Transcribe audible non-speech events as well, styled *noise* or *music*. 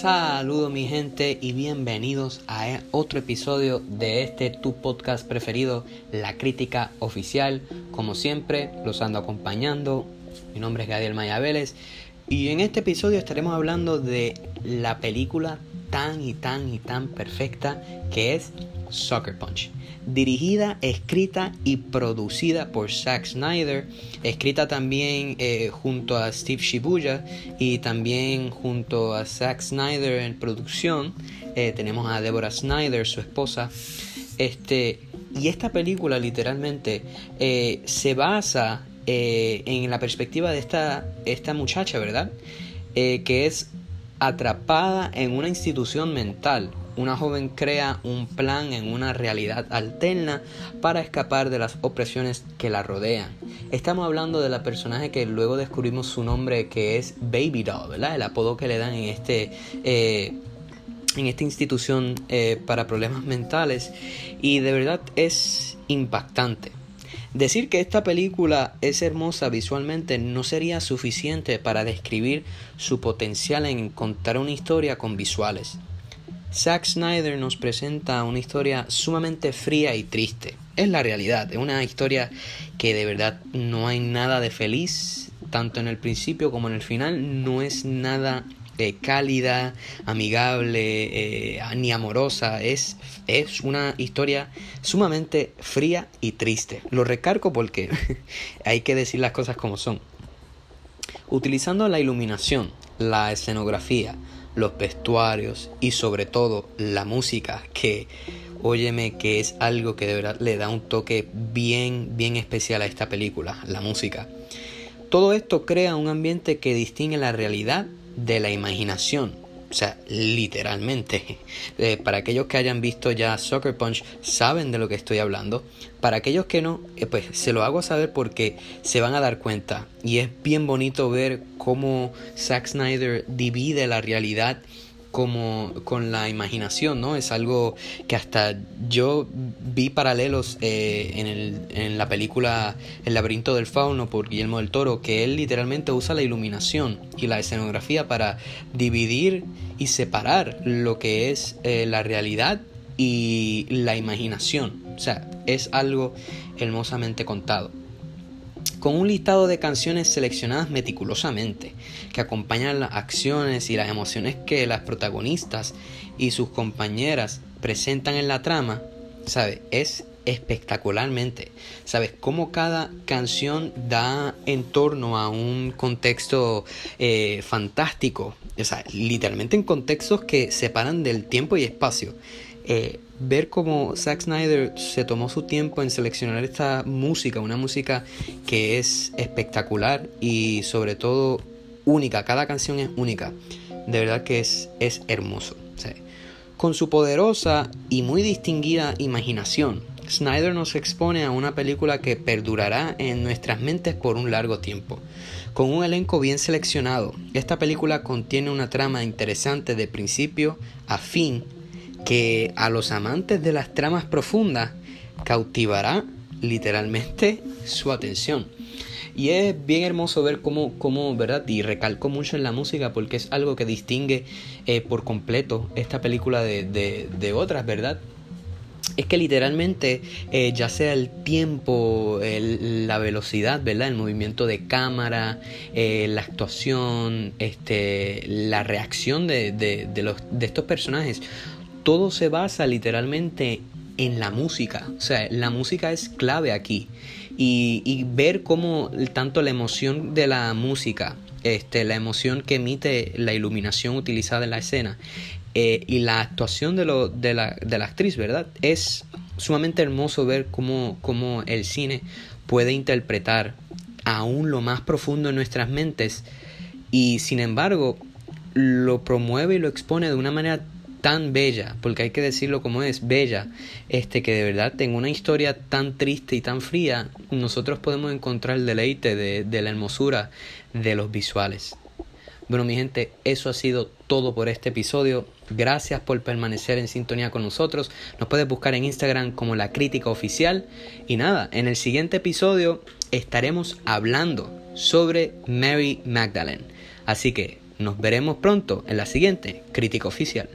Saludos mi gente y bienvenidos a otro episodio de este tu podcast preferido, La Crítica Oficial. Como siempre, los ando acompañando. Mi nombre es Gadiel Maya Vélez y en este episodio estaremos hablando de la película tan y tan y tan perfecta que es Soccer Punch. Dirigida, escrita y producida por Zack Snyder. Escrita también eh, junto a Steve Shibuya y también junto a Zack Snyder en producción. Eh, tenemos a Deborah Snyder, su esposa. Este, y esta película literalmente eh, se basa en la perspectiva de esta, esta muchacha, ¿verdad? que es atrapada en una institución mental. Una joven crea un plan en una realidad alterna para escapar de las opresiones que la rodean. Estamos hablando de la personaje que luego descubrimos su nombre que es Baby Doll, ¿verdad? El apodo que le dan en este... Eh, en esta institución eh, para problemas mentales y de verdad es impactante. Decir que esta película es hermosa visualmente no sería suficiente para describir su potencial en contar una historia con visuales. Zack Snyder nos presenta una historia sumamente fría y triste. Es la realidad, es una historia que de verdad no hay nada de feliz, tanto en el principio como en el final, no es nada eh, cálida, amigable, eh, ni amorosa. Es, es una historia sumamente fría y triste. Lo recargo porque *laughs* hay que decir las cosas como son. Utilizando la iluminación, la escenografía, los vestuarios y sobre todo la música que óyeme que es algo que de verdad le da un toque bien bien especial a esta película, la música. Todo esto crea un ambiente que distingue la realidad de la imaginación. O sea, literalmente. *laughs* Eh, para aquellos que hayan visto ya Soccer Punch, saben de lo que estoy hablando. Para aquellos que no, eh, pues se lo hago saber porque se van a dar cuenta. Y es bien bonito ver cómo Zack Snyder divide la realidad como con la imaginación, ¿no? Es algo que hasta yo vi paralelos eh, en, en la película El laberinto del fauno por Guillermo del Toro, que él literalmente usa la iluminación y la escenografía para dividir y separar lo que es eh, la realidad y la imaginación. O sea, es algo hermosamente contado con un listado de canciones seleccionadas meticulosamente, que acompañan las acciones y las emociones que las protagonistas y sus compañeras presentan en la trama, ¿sabes? Es espectacularmente. ¿Sabes? Cómo cada canción da en torno a un contexto eh, fantástico. O sea, literalmente en contextos que separan del tiempo y espacio. Eh, ver cómo Zack Snyder se tomó su tiempo en seleccionar esta música, una música que es espectacular y sobre todo única, cada canción es única, de verdad que es, es hermoso. Con su poderosa y muy distinguida imaginación, Snyder nos expone a una película que perdurará en nuestras mentes por un largo tiempo. Con un elenco bien seleccionado, esta película contiene una trama interesante de principio a fin que a los amantes de las tramas profundas cautivará literalmente su atención. Y es bien hermoso ver cómo, cómo, ¿verdad? Y recalco mucho en la música porque es algo que distingue eh, por completo esta película de, otras, ¿verdad? Es que literalmente eh, ya sea el tiempo, la velocidad, ¿verdad? El movimiento de cámara, eh, la actuación, este, la reacción de, estos personajes todo se basa literalmente en la música. O sea, la música es clave aquí. Y, ver cómo tanto la emoción de la música, este, la emoción que emite la iluminación utilizada en la escena eh, y la actuación de, lo, de, la, de la actriz, ¿verdad? Es sumamente hermoso ver cómo, cómo el cine puede interpretar aún lo más profundo en nuestras mentes y sin embargo lo promueve y lo expone de una manera tan bella, porque hay que decirlo como es, bella, este que de verdad en una historia tan triste y tan fría, nosotros podemos encontrar el deleite de, de la hermosura de los visuales. Bueno, mi gente, eso ha sido todo por este episodio. Gracias por permanecer en sintonía con nosotros. Nos puedes buscar en Instagram como la crítica oficial. Y nada, en el siguiente episodio estaremos hablando sobre Mary Magdalene. Así que Nos veremos pronto en la siguiente crítica oficial.